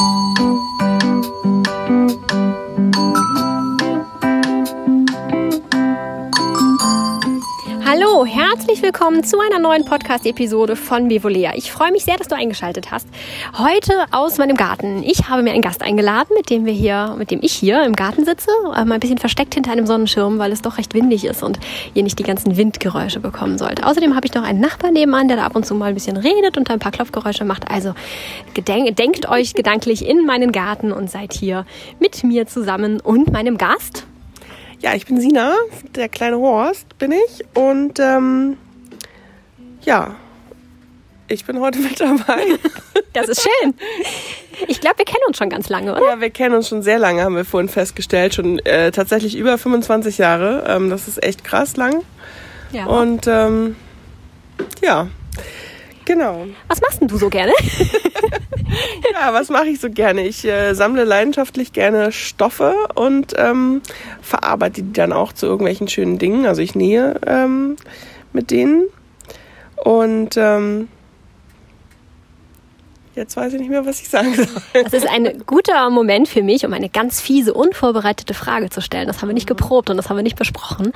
Música Herzlich willkommen zu einer neuen Podcast-Episode von Bevolea. Ich freue mich sehr, dass du eingeschaltet hast. Heute aus meinem Garten. Ich habe mir einen Gast eingeladen, mit dem wir hier, mit dem ich hier im Garten sitze, mal ein bisschen versteckt hinter einem Sonnenschirm, weil es doch recht windig ist und ihr nicht die ganzen Windgeräusche bekommen sollt. Außerdem habe ich noch einen Nachbar nebenan, der da ab und zu mal ein bisschen redet und ein paar Klopfgeräusche macht. Also gedenk, denkt euch gedanklich in meinen Garten und seid hier mit mir zusammen und meinem Gast. Ja, ich bin Sina, der kleine Horst bin ich. Und ähm, ja, ich bin heute mit dabei. Das ist schön. Ich glaube, wir kennen uns schon ganz lange, oder? Ja, wir kennen uns schon sehr lange, haben wir vorhin festgestellt. Schon äh, tatsächlich über 25 Jahre. Ähm, das ist echt krass lang. Ja. Und ähm, ja, genau. Was machst denn du so gerne? Ja, was mache ich so gerne? Ich äh, sammle leidenschaftlich gerne Stoffe und ähm, verarbeite die dann auch zu irgendwelchen schönen Dingen. Also ich nähe ähm, mit denen. Und ähm, jetzt weiß ich nicht mehr, was ich sagen soll. Das ist ein guter Moment für mich, um eine ganz fiese, unvorbereitete Frage zu stellen. Das haben wir nicht geprobt und das haben wir nicht besprochen.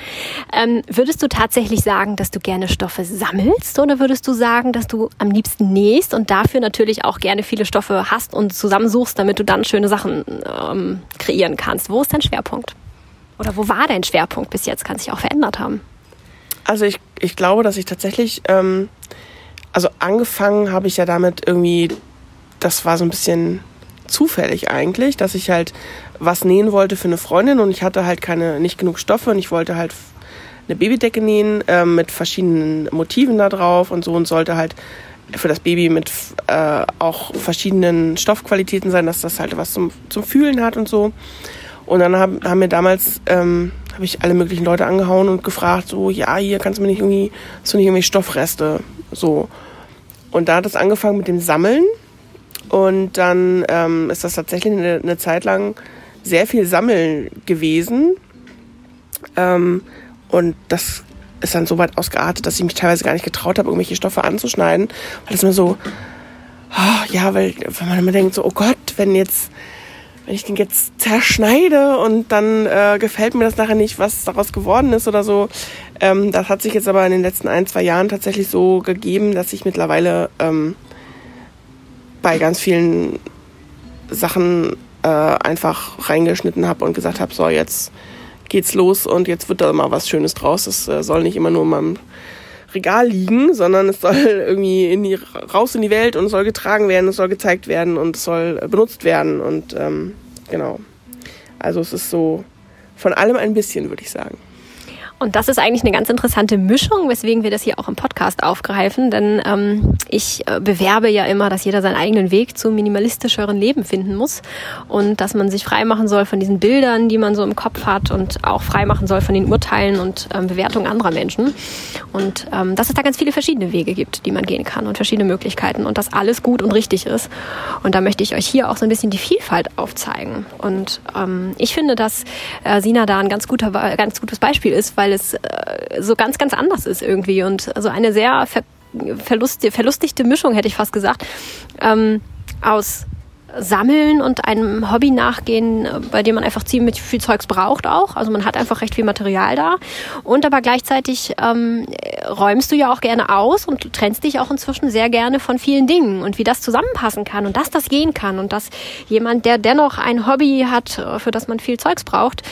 Ähm, würdest du tatsächlich sagen, dass du gerne Stoffe sammelst oder würdest du sagen, dass du am liebsten nähst und dafür natürlich auch gerne viele Stoffe hast und zusammensuchst, damit du dann schöne Sachen ähm, kreieren kannst? Wo ist dein Schwerpunkt? Oder wo war dein Schwerpunkt bis jetzt? Kann sich auch verändert haben. Also ich, ich glaube, dass ich tatsächlich, ähm, also angefangen habe ich ja damit irgendwie, das war so ein bisschen zufällig eigentlich, dass ich halt was nähen wollte für eine Freundin und ich hatte halt keine, nicht genug Stoffe und ich wollte halt eine Babydecke nähen ähm, mit verschiedenen Motiven da drauf und so und sollte halt für das Baby mit äh, auch verschiedenen Stoffqualitäten sein, dass das halt was zum, zum Fühlen hat und so. Und dann haben, haben mir damals, ähm, habe ich alle möglichen Leute angehauen und gefragt, so, ja, hier kannst du mir nicht irgendwie, hast du nicht irgendwie Stoffreste, so. Und da hat es angefangen mit dem Sammeln. Und dann ähm, ist das tatsächlich eine, eine Zeit lang sehr viel Sammeln gewesen. Ähm, und das ist dann so weit ausgeartet, dass ich mich teilweise gar nicht getraut habe, irgendwelche Stoffe anzuschneiden. Weil es immer so, oh, ja, weil wenn man immer denkt, so, oh Gott, wenn jetzt wenn ich den jetzt zerschneide und dann äh, gefällt mir das nachher nicht, was daraus geworden ist oder so. Ähm, das hat sich jetzt aber in den letzten ein, zwei Jahren tatsächlich so gegeben, dass ich mittlerweile ähm, bei ganz vielen Sachen äh, einfach reingeschnitten habe und gesagt habe, so jetzt geht's los und jetzt wird da mal was Schönes draus. Es äh, soll nicht immer nur in meinem Regal liegen, sondern es soll irgendwie in die, raus in die Welt und es soll getragen werden, es soll gezeigt werden und es soll benutzt werden und ähm, genau. Also es ist so von allem ein bisschen, würde ich sagen. Und das ist eigentlich eine ganz interessante Mischung, weswegen wir das hier auch im Podcast aufgreifen. Denn ähm, ich äh, bewerbe ja immer, dass jeder seinen eigenen Weg zum minimalistischeren Leben finden muss und dass man sich freimachen soll von diesen Bildern, die man so im Kopf hat und auch freimachen soll von den Urteilen und ähm, Bewertungen anderer Menschen. Und ähm, dass es da ganz viele verschiedene Wege gibt, die man gehen kann und verschiedene Möglichkeiten und dass alles gut und richtig ist. Und da möchte ich euch hier auch so ein bisschen die Vielfalt aufzeigen. Und ähm, ich finde, dass äh, Sina da ein ganz, guter, ganz gutes Beispiel ist, weil es äh, so ganz, ganz anders ist irgendwie und so eine sehr ver verlust verlustigte Mischung, hätte ich fast gesagt, ähm, aus Sammeln und einem Hobby nachgehen, bei dem man einfach ziemlich viel Zeugs braucht auch. Also man hat einfach recht viel Material da. Und aber gleichzeitig ähm, räumst du ja auch gerne aus und du trennst dich auch inzwischen sehr gerne von vielen Dingen. Und wie das zusammenpassen kann und dass das gehen kann und dass jemand, der dennoch ein Hobby hat, für das man viel Zeugs braucht,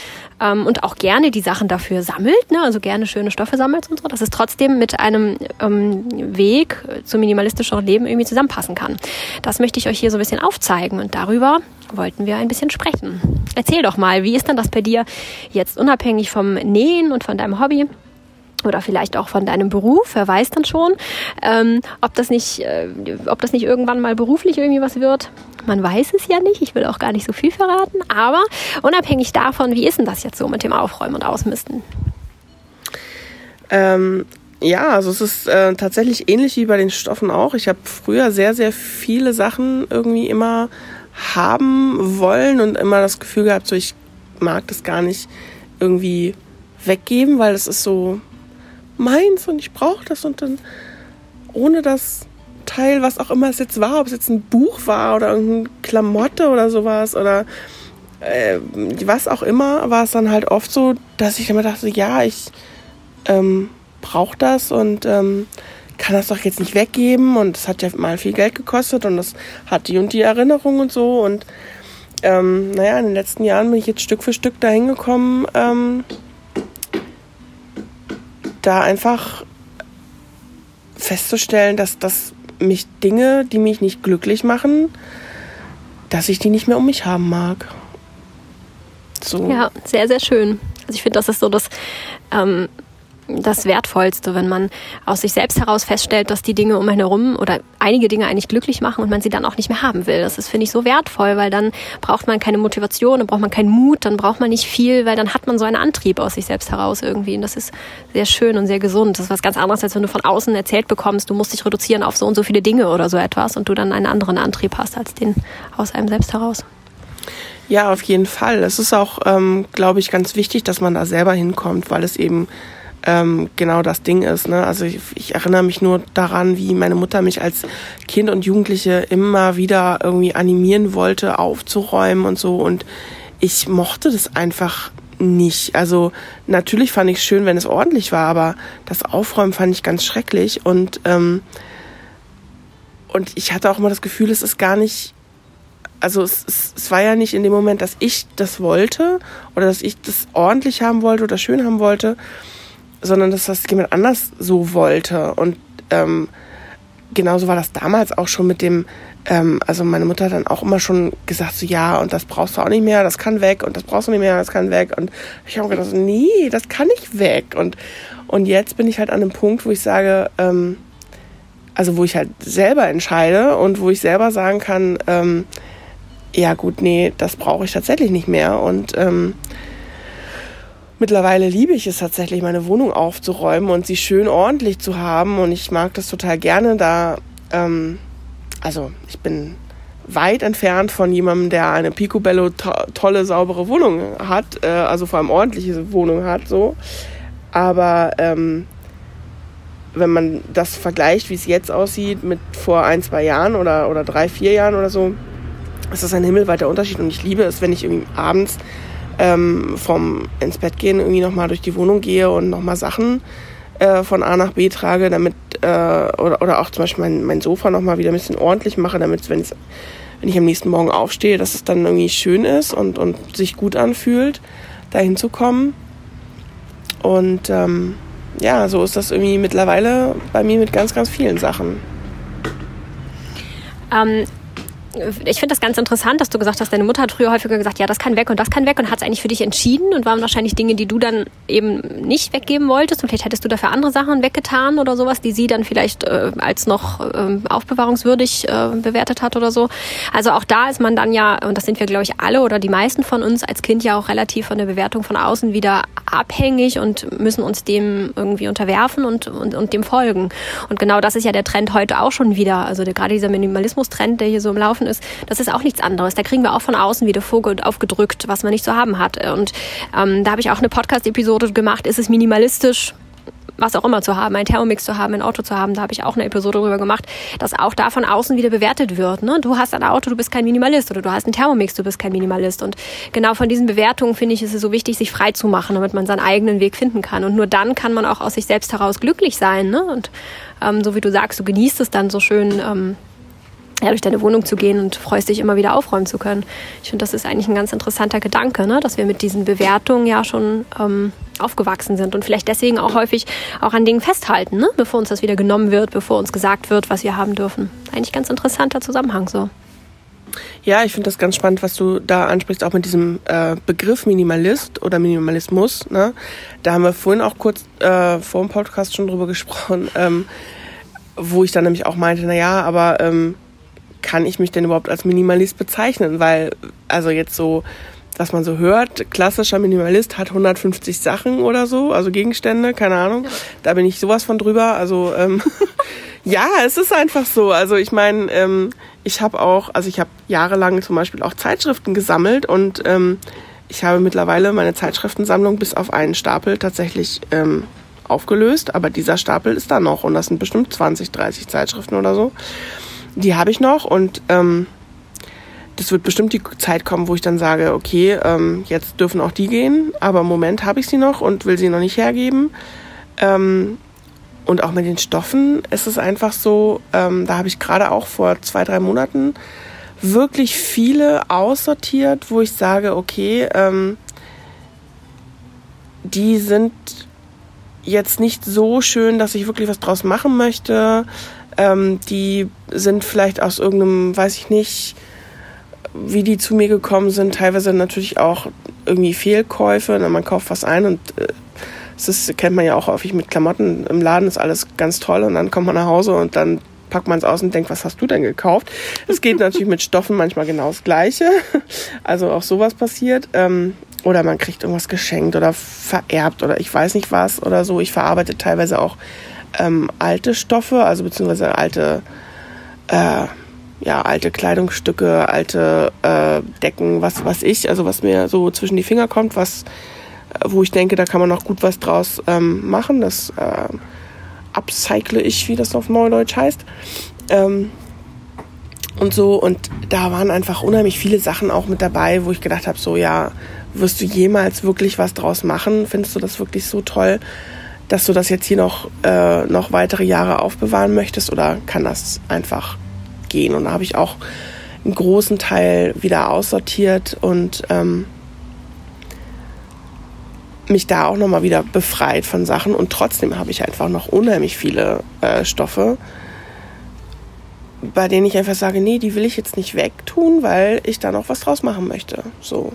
ähm, und auch gerne die Sachen dafür sammelt, ne? also gerne schöne Stoffe sammelt und so, dass es trotzdem mit einem ähm, Weg zum minimalistischeren Leben irgendwie zusammenpassen kann. Das möchte ich euch hier so ein bisschen aufzeigen und darüber wollten wir ein bisschen sprechen. Erzähl doch mal, wie ist denn das bei dir jetzt unabhängig vom Nähen und von deinem Hobby? oder vielleicht auch von deinem Beruf, wer weiß dann schon, ähm, ob das nicht, äh, ob das nicht irgendwann mal beruflich irgendwie was wird. Man weiß es ja nicht, ich will auch gar nicht so viel verraten, aber unabhängig davon, wie ist denn das jetzt so mit dem Aufräumen und Ausmisten? Ähm, ja, also es ist äh, tatsächlich ähnlich wie bei den Stoffen auch. Ich habe früher sehr, sehr viele Sachen irgendwie immer haben wollen und immer das Gefühl gehabt, so ich mag das gar nicht irgendwie weggeben, weil es ist so meins und ich brauche das und dann ohne das Oberteil, was auch immer es jetzt war, ob es jetzt ein Buch war oder irgendeine Klamotte oder sowas oder äh, was auch immer, war es dann halt oft so, dass ich immer dachte, ja, ich ähm, brauche das und ähm, kann das doch jetzt nicht weggeben und es hat ja mal viel Geld gekostet und das hat die und die Erinnerung und so und ähm, naja, in den letzten Jahren bin ich jetzt Stück für Stück dahin gekommen, ähm, da einfach festzustellen, dass, dass mich Dinge, die mich nicht glücklich machen, dass ich die nicht mehr um mich haben mag. So. Ja, sehr, sehr schön. Also ich finde, das ist so das ähm, das Wertvollste, wenn man aus sich selbst heraus feststellt, dass die Dinge um einen herum oder einige Dinge eigentlich glücklich machen und man sie dann auch nicht mehr haben will. Das ist, finde ich, so wertvoll, weil dann braucht man keine Motivation, dann braucht man keinen Mut, dann braucht man nicht viel, weil dann hat man so einen Antrieb aus sich selbst heraus irgendwie. Und das ist sehr schön und sehr gesund. Das ist was ganz anderes, als wenn du von außen erzählt bekommst, du musst dich reduzieren auf so und so viele Dinge oder so etwas und du dann einen anderen Antrieb hast als den aus einem selbst heraus. Ja, auf jeden Fall. Es ist auch, ähm, glaube ich, ganz wichtig, dass man da selber hinkommt, weil es eben ähm, genau das Ding ist. Ne? Also ich, ich erinnere mich nur daran, wie meine Mutter mich als Kind und Jugendliche immer wieder irgendwie animieren wollte, aufzuräumen und so. Und ich mochte das einfach nicht. Also natürlich fand ich es schön, wenn es ordentlich war, aber das Aufräumen fand ich ganz schrecklich. Und, ähm, und ich hatte auch immer das Gefühl, es ist gar nicht also es, es, es, war ja nicht in dem Moment, dass ich das wollte oder dass ich das ordentlich haben wollte oder schön haben wollte, sondern dass das jemand anders so wollte. Und ähm, genauso war das damals auch schon mit dem, ähm, also meine Mutter hat dann auch immer schon gesagt, so ja, und das brauchst du auch nicht mehr, das kann weg und das brauchst du nicht mehr, das kann weg. Und ich habe gedacht, nee, das kann nicht weg. Und, und jetzt bin ich halt an einem Punkt, wo ich sage, ähm, also wo ich halt selber entscheide und wo ich selber sagen kann, ähm, ja gut, nee, das brauche ich tatsächlich nicht mehr. Und ähm, mittlerweile liebe ich es tatsächlich, meine Wohnung aufzuräumen und sie schön ordentlich zu haben. Und ich mag das total gerne, da, ähm, also ich bin weit entfernt von jemandem, der eine Picobello to tolle, saubere Wohnung hat, äh, also vor allem ordentliche Wohnung hat, so. Aber ähm, wenn man das vergleicht, wie es jetzt aussieht, mit vor ein, zwei Jahren oder, oder drei, vier Jahren oder so, ist das ein himmelweiter Unterschied. Und ich liebe es, wenn ich irgendwie abends ähm, vom ins Bett gehen irgendwie nochmal durch die Wohnung gehe und nochmal Sachen äh, von A nach B trage, damit, äh, oder, oder auch zum Beispiel mein, mein Sofa nochmal wieder ein bisschen ordentlich mache, damit wenn, wenn ich am nächsten Morgen aufstehe, dass es dann irgendwie schön ist und, und sich gut anfühlt, da hinzukommen. Und ähm, ja, so ist das irgendwie mittlerweile bei mir mit ganz, ganz vielen Sachen. Ähm, ich finde das ganz interessant, dass du gesagt hast, deine Mutter hat früher häufiger gesagt, ja, das kann weg und das kann weg und hat es eigentlich für dich entschieden und waren wahrscheinlich Dinge, die du dann eben nicht weggeben wolltest und vielleicht hättest du dafür andere Sachen weggetan oder sowas, die sie dann vielleicht äh, als noch äh, aufbewahrungswürdig äh, bewertet hat oder so. Also auch da ist man dann ja, und das sind wir glaube ich alle oder die meisten von uns als Kind ja auch relativ von der Bewertung von außen wieder abhängig und müssen uns dem irgendwie unterwerfen und, und, und dem folgen. Und genau das ist ja der Trend heute auch schon wieder. Also der, gerade dieser Minimalismus-Trend, der hier so im Laufen gelaufen ist, das ist auch nichts anderes. Da kriegen wir auch von außen wieder aufgedrückt, was man nicht zu haben hat. Und ähm, da habe ich auch eine Podcast-Episode gemacht, ist es minimalistisch? was auch immer zu haben, ein Thermomix zu haben, ein Auto zu haben, da habe ich auch eine Episode drüber gemacht, dass auch da von außen wieder bewertet wird. Ne? Du hast ein Auto, du bist kein Minimalist oder du hast einen Thermomix, du bist kein Minimalist. Und genau von diesen Bewertungen finde ich, ist es so wichtig, sich frei zu machen, damit man seinen eigenen Weg finden kann. Und nur dann kann man auch aus sich selbst heraus glücklich sein. Ne? Und ähm, so wie du sagst, du genießt es dann so schön. Ähm, ja, durch deine Wohnung zu gehen und freust dich immer wieder aufräumen zu können. Ich finde, das ist eigentlich ein ganz interessanter Gedanke, ne? dass wir mit diesen Bewertungen ja schon ähm, aufgewachsen sind und vielleicht deswegen auch häufig auch an Dingen festhalten, ne? bevor uns das wieder genommen wird, bevor uns gesagt wird, was wir haben dürfen. Eigentlich ganz interessanter Zusammenhang so. Ja, ich finde das ganz spannend, was du da ansprichst, auch mit diesem äh, Begriff Minimalist oder Minimalismus. Ne? Da haben wir vorhin auch kurz äh, vor dem Podcast schon drüber gesprochen, ähm, wo ich dann nämlich auch meinte, na ja, aber ähm, kann ich mich denn überhaupt als Minimalist bezeichnen? Weil, also jetzt so, was man so hört, klassischer Minimalist hat 150 Sachen oder so, also Gegenstände, keine Ahnung. Da bin ich sowas von drüber. Also ähm, ja, es ist einfach so. Also ich meine, ähm, ich habe auch, also ich habe jahrelang zum Beispiel auch Zeitschriften gesammelt und ähm, ich habe mittlerweile meine Zeitschriftensammlung bis auf einen Stapel tatsächlich ähm, aufgelöst, aber dieser Stapel ist da noch und das sind bestimmt 20, 30 Zeitschriften oder so. Die habe ich noch und ähm, das wird bestimmt die Zeit kommen, wo ich dann sage, okay, ähm, jetzt dürfen auch die gehen, aber im Moment habe ich sie noch und will sie noch nicht hergeben. Ähm, und auch mit den Stoffen ist es einfach so, ähm, da habe ich gerade auch vor zwei, drei Monaten wirklich viele aussortiert, wo ich sage, okay, ähm, die sind jetzt nicht so schön, dass ich wirklich was draus machen möchte. Ähm, die sind vielleicht aus irgendeinem, weiß ich nicht, wie die zu mir gekommen sind. Teilweise natürlich auch irgendwie Fehlkäufe. Na, man kauft was ein und äh, das kennt man ja auch häufig mit Klamotten. Im Laden ist alles ganz toll und dann kommt man nach Hause und dann packt man es aus und denkt, was hast du denn gekauft? Es geht natürlich mit Stoffen manchmal genau das Gleiche. Also auch sowas passiert. Ähm, oder man kriegt irgendwas geschenkt oder vererbt oder ich weiß nicht was oder so. Ich verarbeite teilweise auch ähm, alte Stoffe, also beziehungsweise alte, äh, ja, alte Kleidungsstücke, alte äh, Decken, was was ich, also was mir so zwischen die Finger kommt, was wo ich denke, da kann man noch gut was draus ähm, machen. Das äh, upcycle ich, wie das auf Neudeutsch heißt. Ähm, und so. Und da waren einfach unheimlich viele Sachen auch mit dabei, wo ich gedacht habe, so ja, wirst du jemals wirklich was draus machen? Findest du das wirklich so toll, dass du das jetzt hier noch, äh, noch weitere Jahre aufbewahren möchtest? Oder kann das einfach gehen? Und da habe ich auch einen großen Teil wieder aussortiert und ähm, mich da auch nochmal wieder befreit von Sachen und trotzdem habe ich einfach noch unheimlich viele äh, Stoffe, bei denen ich einfach sage, nee, die will ich jetzt nicht wegtun, weil ich da noch was draus machen möchte. So.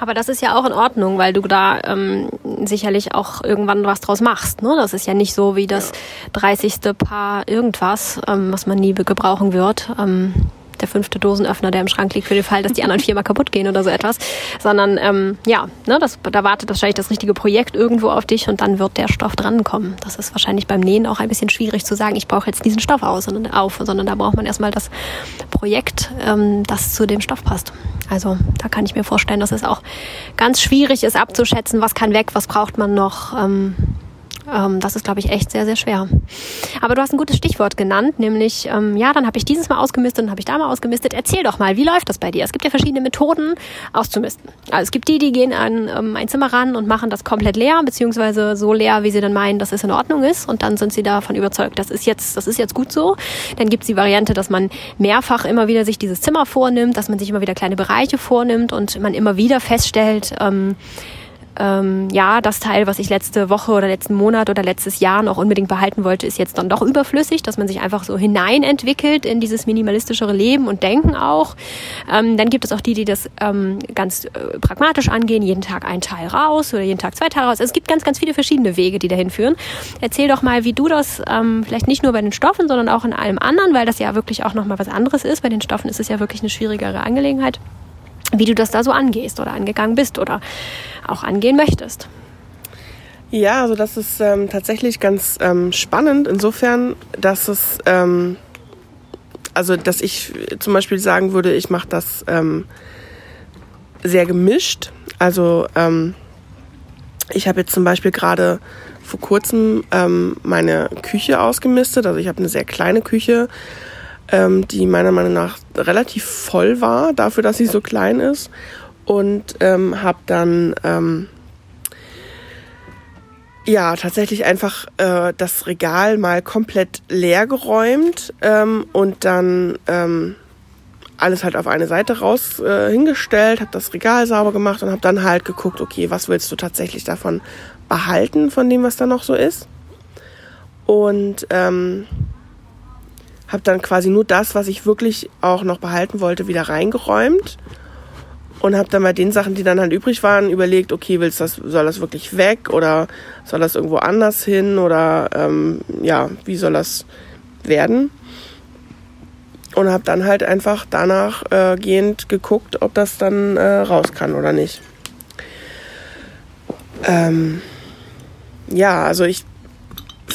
Aber das ist ja auch in Ordnung, weil du da ähm, sicherlich auch irgendwann was draus machst. Ne? Das ist ja nicht so wie das ja. 30. Paar irgendwas, ähm, was man nie gebrauchen wird. Ähm, der fünfte Dosenöffner, der im Schrank liegt, für den Fall, dass die anderen viermal kaputt gehen oder so etwas. Sondern ähm, ja, ne, das, da wartet wahrscheinlich das richtige Projekt irgendwo auf dich und dann wird der Stoff drankommen. Das ist wahrscheinlich beim Nähen auch ein bisschen schwierig zu sagen, ich brauche jetzt diesen Stoff aus, sondern auf, sondern da braucht man erstmal das Projekt, ähm, das zu dem Stoff passt. Also da kann ich mir vorstellen, dass es auch ganz schwierig ist abzuschätzen, was kann weg, was braucht man noch. Ähm, ähm, das ist, glaube ich, echt sehr, sehr schwer. Aber du hast ein gutes Stichwort genannt, nämlich, ähm, ja, dann habe ich dieses Mal ausgemistet und habe ich da mal ausgemistet. Erzähl doch mal, wie läuft das bei dir? Es gibt ja verschiedene Methoden auszumisten. Also es gibt die, die gehen an ähm, ein Zimmer ran und machen das komplett leer, beziehungsweise so leer, wie sie dann meinen, dass es in Ordnung ist. Und dann sind sie davon überzeugt, das ist jetzt, das ist jetzt gut so. Dann gibt es die Variante, dass man mehrfach immer wieder sich dieses Zimmer vornimmt, dass man sich immer wieder kleine Bereiche vornimmt und man immer wieder feststellt, ähm, ähm, ja, das Teil, was ich letzte Woche oder letzten Monat oder letztes Jahr noch unbedingt behalten wollte, ist jetzt dann doch überflüssig, dass man sich einfach so hineinentwickelt in dieses minimalistischere Leben und Denken auch. Ähm, dann gibt es auch die, die das ähm, ganz äh, pragmatisch angehen, jeden Tag ein Teil raus oder jeden Tag zwei Teile raus. Also es gibt ganz, ganz viele verschiedene Wege, die dahin führen. Erzähl doch mal, wie du das ähm, vielleicht nicht nur bei den Stoffen, sondern auch in allem anderen, weil das ja wirklich auch nochmal was anderes ist. Bei den Stoffen ist es ja wirklich eine schwierigere Angelegenheit wie du das da so angehst oder angegangen bist oder auch angehen möchtest. Ja, also das ist ähm, tatsächlich ganz ähm, spannend, insofern, dass es, ähm, also dass ich zum Beispiel sagen würde, ich mache das ähm, sehr gemischt. Also ähm, ich habe jetzt zum Beispiel gerade vor kurzem ähm, meine Küche ausgemistet. Also ich habe eine sehr kleine Küche ähm, die meiner Meinung nach relativ voll war, dafür, dass sie so klein ist. Und ähm, habe dann ähm, ja tatsächlich einfach äh, das Regal mal komplett leer geräumt ähm, und dann ähm, alles halt auf eine Seite raus äh, hingestellt, habe das Regal sauber gemacht und habe dann halt geguckt, okay, was willst du tatsächlich davon behalten, von dem, was da noch so ist. Und ähm, habe dann quasi nur das, was ich wirklich auch noch behalten wollte, wieder reingeräumt und habe dann bei den Sachen, die dann halt übrig waren, überlegt, okay, willst das, soll das wirklich weg oder soll das irgendwo anders hin oder ähm, ja, wie soll das werden? Und habe dann halt einfach danach äh, gehend geguckt, ob das dann äh, raus kann oder nicht. Ähm, ja, also ich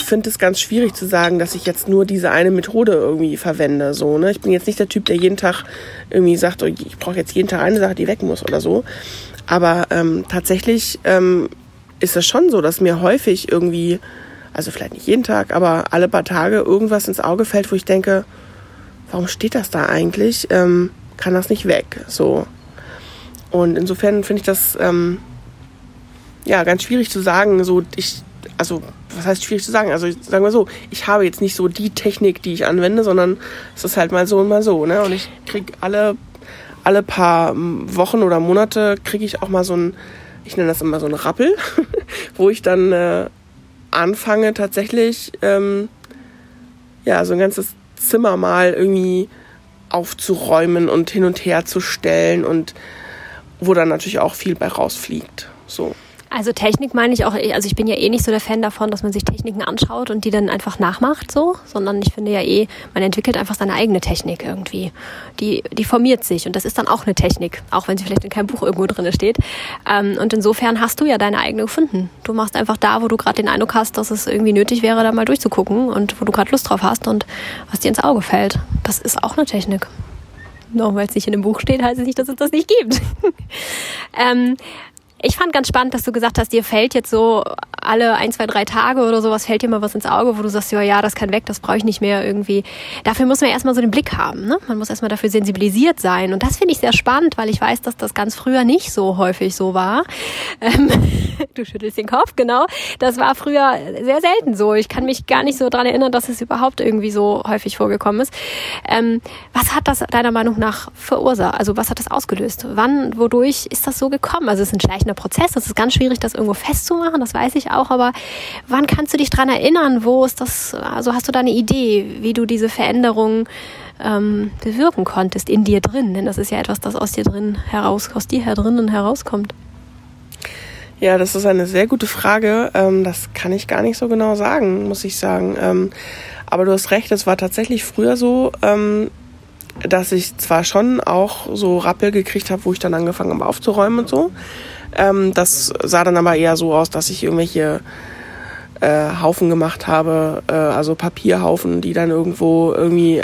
finde es ganz schwierig zu sagen, dass ich jetzt nur diese eine Methode irgendwie verwende. So, ne? Ich bin jetzt nicht der Typ, der jeden Tag irgendwie sagt, oh, ich brauche jetzt jeden Tag eine Sache, die weg muss oder so. Aber ähm, tatsächlich ähm, ist es schon so, dass mir häufig irgendwie, also vielleicht nicht jeden Tag, aber alle paar Tage irgendwas ins Auge fällt, wo ich denke, warum steht das da eigentlich? Ähm, kann das nicht weg? So. Und insofern finde ich das ähm, ja ganz schwierig zu sagen. So, ich, also, was heißt schwierig zu sagen? Also, sagen wir so, ich habe jetzt nicht so die Technik, die ich anwende, sondern es ist halt mal so und mal so. Ne? Und ich kriege alle, alle paar Wochen oder Monate kriege ich auch mal so ein, ich nenne das immer so ein Rappel, wo ich dann äh, anfange tatsächlich, ähm, ja, so ein ganzes Zimmer mal irgendwie aufzuräumen und hin und her zu stellen und wo dann natürlich auch viel bei rausfliegt. So. Also Technik meine ich auch, also ich bin ja eh nicht so der Fan davon, dass man sich Techniken anschaut und die dann einfach nachmacht so, sondern ich finde ja eh, man entwickelt einfach seine eigene Technik irgendwie. Die, die formiert sich und das ist dann auch eine Technik, auch wenn sie vielleicht in keinem Buch irgendwo drin steht. Ähm, und insofern hast du ja deine eigene gefunden. Du machst einfach da, wo du gerade den Eindruck hast, dass es irgendwie nötig wäre, da mal durchzugucken und wo du gerade Lust drauf hast und was dir ins Auge fällt. Das ist auch eine Technik. Nur weil es nicht in dem Buch steht, heißt es nicht, dass es das nicht gibt. ähm, ich fand ganz spannend, dass du gesagt hast, dir fällt jetzt so alle ein, zwei, drei Tage oder sowas, fällt dir mal was ins Auge, wo du sagst, ja, ja, das kann weg, das brauche ich nicht mehr irgendwie. Dafür muss man erstmal so den Blick haben. Ne? Man muss erstmal dafür sensibilisiert sein. Und das finde ich sehr spannend, weil ich weiß, dass das ganz früher nicht so häufig so war. Ähm, du schüttelst den Kopf, genau. Das war früher sehr selten so. Ich kann mich gar nicht so dran erinnern, dass es überhaupt irgendwie so häufig vorgekommen ist. Ähm, was hat das deiner Meinung nach verursacht? Also was hat das ausgelöst? Wann, wodurch ist das so gekommen? Also es ist ein schleichender Prozess. Das ist ganz schwierig, das irgendwo festzumachen. Das weiß ich auch. Aber wann kannst du dich dran erinnern? Wo ist das? Also hast du da eine Idee, wie du diese Veränderung ähm, bewirken konntest in dir drin? Denn das ist ja etwas, das aus dir drin heraus, aus dir her drinnen herauskommt. Ja, das ist eine sehr gute Frage. Ähm, das kann ich gar nicht so genau sagen, muss ich sagen. Ähm, aber du hast recht, es war tatsächlich früher so, ähm, dass ich zwar schon auch so Rappel gekriegt habe, wo ich dann angefangen habe aufzuräumen und so. Das sah dann aber eher so aus, dass ich irgendwelche äh, Haufen gemacht habe, äh, also Papierhaufen, die dann irgendwo irgendwie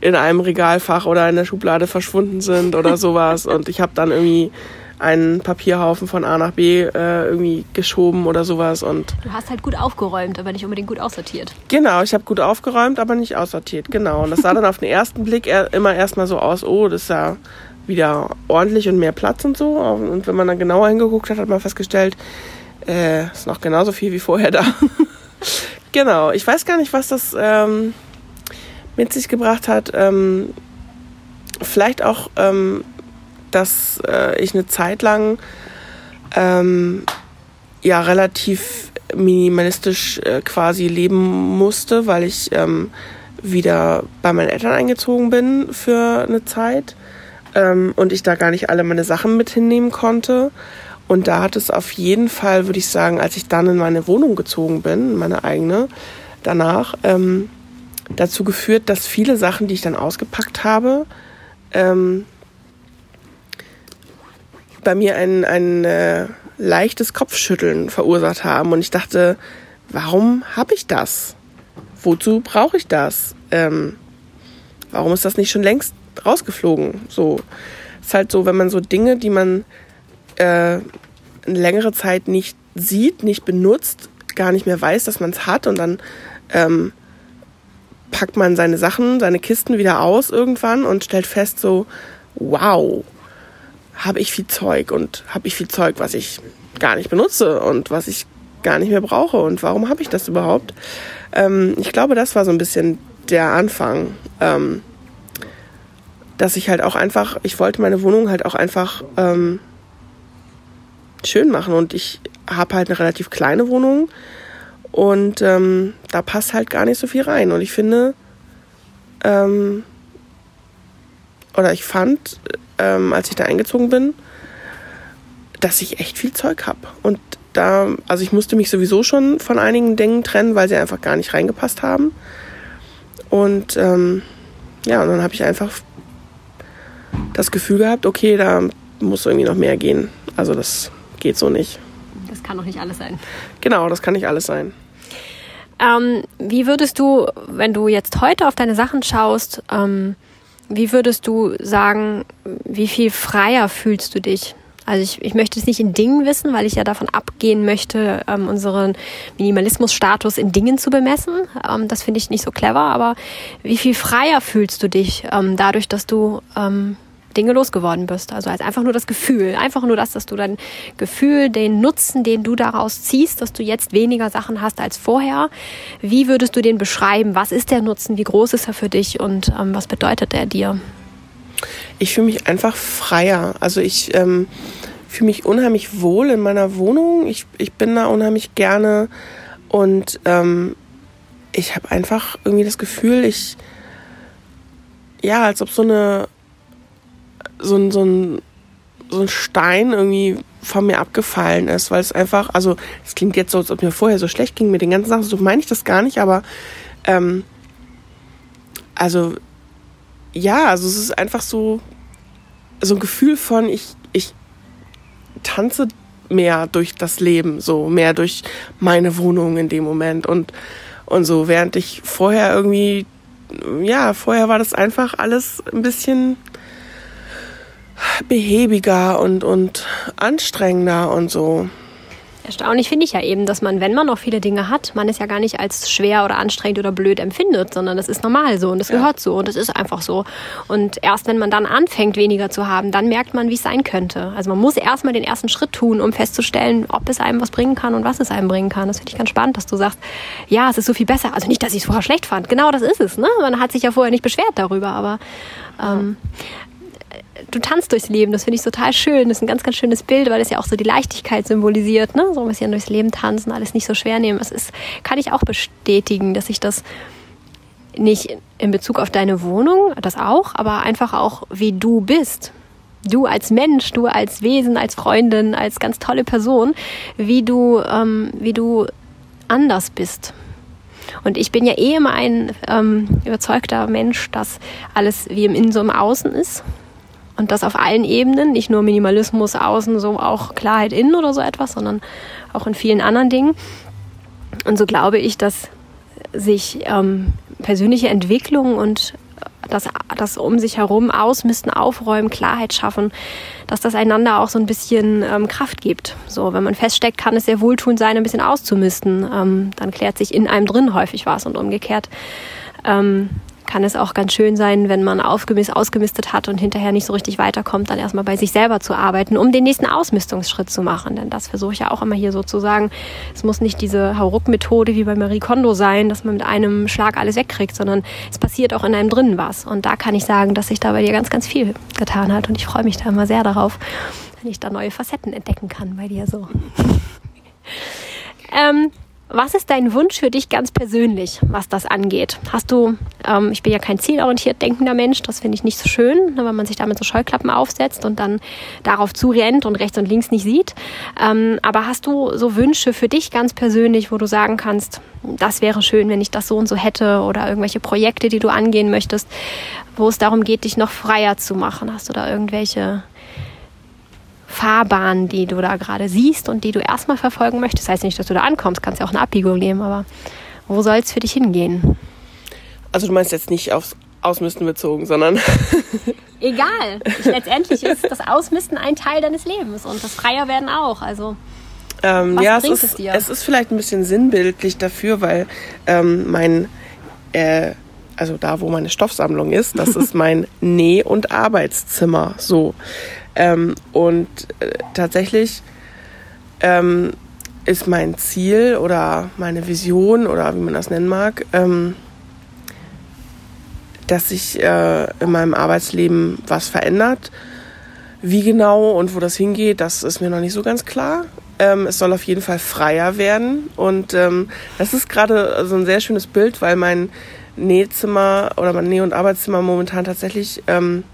in einem Regalfach oder in der Schublade verschwunden sind oder sowas. Und ich habe dann irgendwie einen Papierhaufen von A nach B äh, irgendwie geschoben oder sowas. Und du hast halt gut aufgeräumt, aber nicht unbedingt gut aussortiert. Genau, ich habe gut aufgeräumt, aber nicht aussortiert. Genau. Und das sah dann auf den ersten Blick immer erstmal so aus, oh, das ist ja wieder ordentlich und mehr Platz und so. Und wenn man dann genauer hingeguckt hat, hat man festgestellt, äh, ist noch genauso viel wie vorher da. genau. Ich weiß gar nicht, was das ähm, mit sich gebracht hat. Ähm, vielleicht auch ähm, dass äh, ich eine Zeit lang ähm, ja relativ minimalistisch äh, quasi leben musste, weil ich ähm, wieder bei meinen Eltern eingezogen bin für eine Zeit ähm, und ich da gar nicht alle meine Sachen mit hinnehmen konnte. Und da hat es auf jeden Fall, würde ich sagen, als ich dann in meine Wohnung gezogen bin, meine eigene, danach, ähm, dazu geführt, dass viele Sachen, die ich dann ausgepackt habe, ähm, bei mir ein, ein äh, leichtes Kopfschütteln verursacht haben. Und ich dachte, warum habe ich das? Wozu brauche ich das? Ähm, warum ist das nicht schon längst rausgeflogen? So ist halt so, wenn man so Dinge, die man äh, eine längere Zeit nicht sieht, nicht benutzt, gar nicht mehr weiß, dass man es hat und dann ähm, packt man seine Sachen, seine Kisten wieder aus irgendwann und stellt fest so, wow, habe ich viel Zeug und habe ich viel Zeug, was ich gar nicht benutze und was ich gar nicht mehr brauche und warum habe ich das überhaupt? Ähm, ich glaube, das war so ein bisschen der Anfang, ähm, dass ich halt auch einfach, ich wollte meine Wohnung halt auch einfach ähm, schön machen und ich habe halt eine relativ kleine Wohnung und ähm, da passt halt gar nicht so viel rein und ich finde, ähm, oder ich fand, ähm, als ich da eingezogen bin, dass ich echt viel Zeug habe. Und da, also ich musste mich sowieso schon von einigen Dingen trennen, weil sie einfach gar nicht reingepasst haben. Und ähm, ja, und dann habe ich einfach das Gefühl gehabt, okay, da muss irgendwie noch mehr gehen. Also das geht so nicht. Das kann doch nicht alles sein. Genau, das kann nicht alles sein. Ähm, wie würdest du, wenn du jetzt heute auf deine Sachen schaust, ähm, wie würdest du sagen, wie viel freier fühlst du dich? Also ich, ich möchte es nicht in Dingen wissen, weil ich ja davon abgehen möchte, ähm, unseren Minimalismusstatus in Dingen zu bemessen. Ähm, das finde ich nicht so clever, aber wie viel freier fühlst du dich ähm, dadurch, dass du ähm, Dinge losgeworden bist. Also als einfach nur das Gefühl, einfach nur das, dass du dein Gefühl, den Nutzen, den du daraus ziehst, dass du jetzt weniger Sachen hast als vorher. Wie würdest du den beschreiben? Was ist der Nutzen? Wie groß ist er für dich und ähm, was bedeutet er dir? Ich fühle mich einfach freier. Also ich ähm, fühle mich unheimlich wohl in meiner Wohnung. Ich, ich bin da unheimlich gerne und ähm, ich habe einfach irgendwie das Gefühl, ich ja, als ob so eine so ein, so ein, so ein Stein irgendwie von mir abgefallen ist, weil es einfach, also es klingt jetzt so, als ob mir vorher so schlecht ging mit den ganzen Sachen, so meine ich das gar nicht, aber ähm, also ja, also es ist einfach so, so ein Gefühl von, ich, ich tanze mehr durch das Leben, so mehr durch meine Wohnung in dem Moment und, und so, während ich vorher irgendwie, ja, vorher war das einfach alles ein bisschen behäbiger und, und anstrengender und so. Erstaunlich finde ich ja eben, dass man, wenn man noch viele Dinge hat, man es ja gar nicht als schwer oder anstrengend oder blöd empfindet, sondern das ist normal so und das ja. gehört so und das ist einfach so. Und erst wenn man dann anfängt, weniger zu haben, dann merkt man, wie es sein könnte. Also man muss erstmal den ersten Schritt tun, um festzustellen, ob es einem was bringen kann und was es einem bringen kann. Das finde ich ganz spannend, dass du sagst, ja, es ist so viel besser. Also nicht, dass ich es vorher schlecht fand. Genau das ist es. Ne? Man hat sich ja vorher nicht beschwert darüber, aber ähm, du tanzt durchs Leben. Das finde ich total schön. Das ist ein ganz, ganz schönes Bild, weil es ja auch so die Leichtigkeit symbolisiert. Ne? So ein bisschen durchs Leben tanzen, alles nicht so schwer nehmen. Das ist, kann ich auch bestätigen, dass ich das nicht in Bezug auf deine Wohnung, das auch, aber einfach auch, wie du bist. Du als Mensch, du als Wesen, als Freundin, als ganz tolle Person, wie du, ähm, wie du anders bist. Und ich bin ja eh immer ein ähm, überzeugter Mensch, dass alles wie im Innen so im Außen ist. Und das auf allen Ebenen, nicht nur Minimalismus außen, so auch Klarheit innen oder so etwas, sondern auch in vielen anderen Dingen. Und so glaube ich, dass sich ähm, persönliche Entwicklung und das, das um sich herum ausmisten, aufräumen, Klarheit schaffen, dass das einander auch so ein bisschen ähm, Kraft gibt. So, wenn man feststeckt, kann es sehr wohltuend sein, ein bisschen auszumisten. Ähm, dann klärt sich in einem drin häufig was und umgekehrt. Ähm, kann es auch ganz schön sein, wenn man aufgemisst, ausgemistet hat und hinterher nicht so richtig weiterkommt, dann erstmal bei sich selber zu arbeiten, um den nächsten Ausmistungsschritt zu machen. Denn das versuche ich ja auch immer hier so zu sagen. Es muss nicht diese Hauruck-Methode wie bei Marie Kondo sein, dass man mit einem Schlag alles wegkriegt, sondern es passiert auch in einem drinnen was. Und da kann ich sagen, dass sich da bei dir ganz, ganz viel getan hat. Und ich freue mich da immer sehr darauf, wenn ich da neue Facetten entdecken kann bei dir so. ähm, was ist dein Wunsch für dich ganz persönlich, was das angeht? Hast du, ähm, ich bin ja kein zielorientiert denkender Mensch, das finde ich nicht so schön, ne, wenn man sich damit so Scheuklappen aufsetzt und dann darauf zurennt und rechts und links nicht sieht. Ähm, aber hast du so Wünsche für dich ganz persönlich, wo du sagen kannst, das wäre schön, wenn ich das so und so hätte oder irgendwelche Projekte, die du angehen möchtest, wo es darum geht, dich noch freier zu machen? Hast du da irgendwelche Fahrbahn, die du da gerade siehst und die du erstmal verfolgen möchtest. Das heißt nicht, dass du da ankommst, kannst ja auch eine Abbiegung nehmen, aber wo soll es für dich hingehen? Also du meinst jetzt nicht aufs Ausmisten bezogen, sondern. Egal. Letztendlich ist das Ausmisten ein Teil deines Lebens und das Freier werden auch. Also. Ähm, ja, es ist, es, es, ist vielleicht ein bisschen sinnbildlich dafür, weil ähm, mein, äh, also da, wo meine Stoffsammlung ist, das ist mein Näh- und Arbeitszimmer. So. Ähm, und äh, tatsächlich ähm, ist mein Ziel oder meine Vision oder wie man das nennen mag, ähm, dass sich äh, in meinem Arbeitsleben was verändert. Wie genau und wo das hingeht, das ist mir noch nicht so ganz klar. Ähm, es soll auf jeden Fall freier werden. Und ähm, das ist gerade so ein sehr schönes Bild, weil mein Nähzimmer oder mein Näh- und Arbeitszimmer momentan tatsächlich ähm,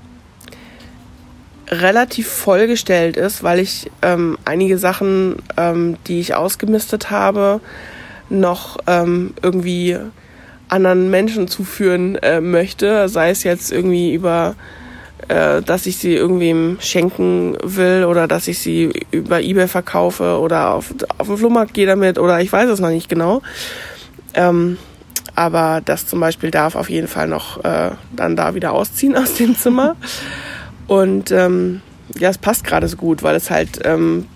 relativ vollgestellt ist, weil ich ähm, einige Sachen, ähm, die ich ausgemistet habe, noch ähm, irgendwie anderen Menschen zuführen äh, möchte, sei es jetzt irgendwie über, äh, dass ich sie irgendwem schenken will oder dass ich sie über eBay verkaufe oder auf, auf den Flohmarkt gehe damit oder ich weiß es noch nicht genau. Ähm, aber das zum Beispiel darf auf jeden Fall noch äh, dann da wieder ausziehen aus dem Zimmer. Und ähm, ja, es passt gerade so gut, weil es halt ähm,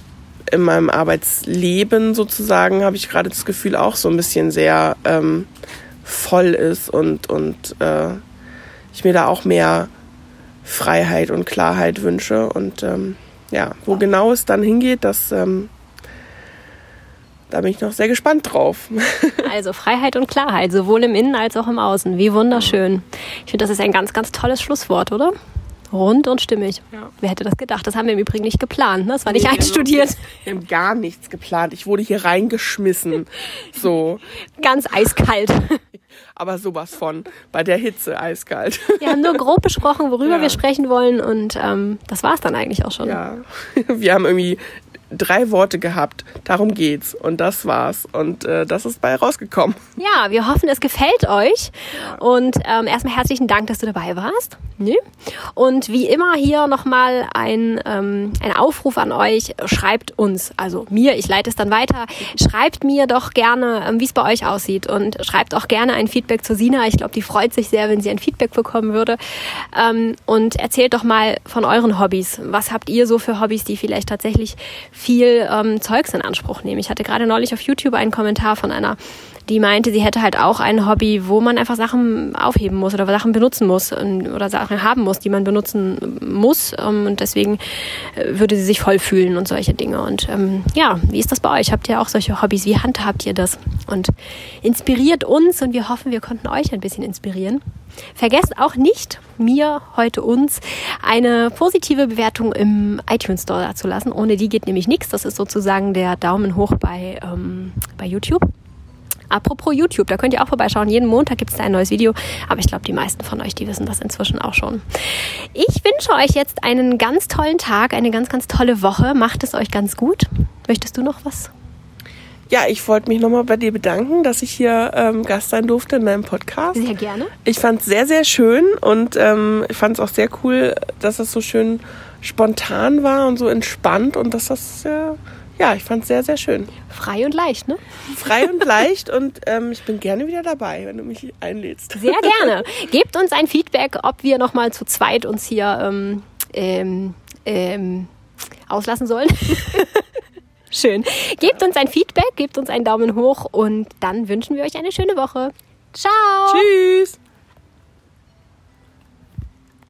in meinem Arbeitsleben sozusagen habe ich gerade das Gefühl auch so ein bisschen sehr ähm, voll ist und, und äh, ich mir da auch mehr Freiheit und Klarheit wünsche. Und ähm, ja, wo genau es dann hingeht, das ähm, da bin ich noch sehr gespannt drauf. Also Freiheit und Klarheit, sowohl im Innen als auch im Außen. Wie wunderschön. Ich finde, das ist ein ganz, ganz tolles Schlusswort, oder? Rund und stimmig. Ja. Wer hätte das gedacht? Das haben wir im Übrigen nicht geplant. Ne? Das war nicht nee, einstudiert. Wir haben gar nichts geplant. Ich wurde hier reingeschmissen. So. Ganz eiskalt. Aber sowas von. Bei der Hitze eiskalt. Wir haben nur grob besprochen, worüber ja. wir sprechen wollen. Und ähm, das war es dann eigentlich auch schon. Ja. Wir haben irgendwie drei Worte gehabt. Darum geht's. Und das war's. Und äh, das ist bei rausgekommen. Ja, wir hoffen, es gefällt euch. Und ähm, erstmal herzlichen Dank, dass du dabei warst. Nö. Und wie immer hier nochmal ein, ähm, ein Aufruf an euch. Schreibt uns, also mir, ich leite es dann weiter. Schreibt mir doch gerne, ähm, wie es bei euch aussieht. Und schreibt auch gerne ein Feedback zu Sina. Ich glaube, die freut sich sehr, wenn sie ein Feedback bekommen würde. Ähm, und erzählt doch mal von euren Hobbys. Was habt ihr so für Hobbys, die vielleicht tatsächlich viel ähm, Zeugs in Anspruch nehmen. Ich hatte gerade neulich auf YouTube einen Kommentar von einer, die meinte, sie hätte halt auch ein Hobby, wo man einfach Sachen aufheben muss oder Sachen benutzen muss oder Sachen haben muss, die man benutzen muss. Ähm, und deswegen äh, würde sie sich voll fühlen und solche Dinge. Und ähm, ja, wie ist das bei euch? Habt ihr auch solche Hobbys? Wie handhabt ihr das? Und inspiriert uns und wir hoffen, wir konnten euch ein bisschen inspirieren. Vergesst auch nicht, mir, heute uns, eine positive Bewertung im iTunes Store zu lassen. Ohne die geht nämlich nichts. Das ist sozusagen der Daumen hoch bei, ähm, bei YouTube. Apropos YouTube, da könnt ihr auch vorbeischauen. Jeden Montag gibt es da ein neues Video. Aber ich glaube, die meisten von euch, die wissen das inzwischen auch schon. Ich wünsche euch jetzt einen ganz tollen Tag, eine ganz, ganz tolle Woche. Macht es euch ganz gut. Möchtest du noch was ja, ich wollte mich nochmal bei dir bedanken, dass ich hier ähm, Gast sein durfte in deinem Podcast. Sehr gerne. Ich fand es sehr, sehr schön und ähm, ich fand es auch sehr cool, dass es so schön spontan war und so entspannt und dass das, äh, ja, ich fand es sehr, sehr schön. Frei und leicht, ne? Frei und leicht und ähm, ich bin gerne wieder dabei, wenn du mich einlädst. Sehr gerne. Gebt uns ein Feedback, ob wir nochmal zu zweit uns hier ähm, ähm, ähm auslassen sollen. Schön. Gebt uns ein Feedback, gebt uns einen Daumen hoch und dann wünschen wir euch eine schöne Woche. Ciao. Tschüss.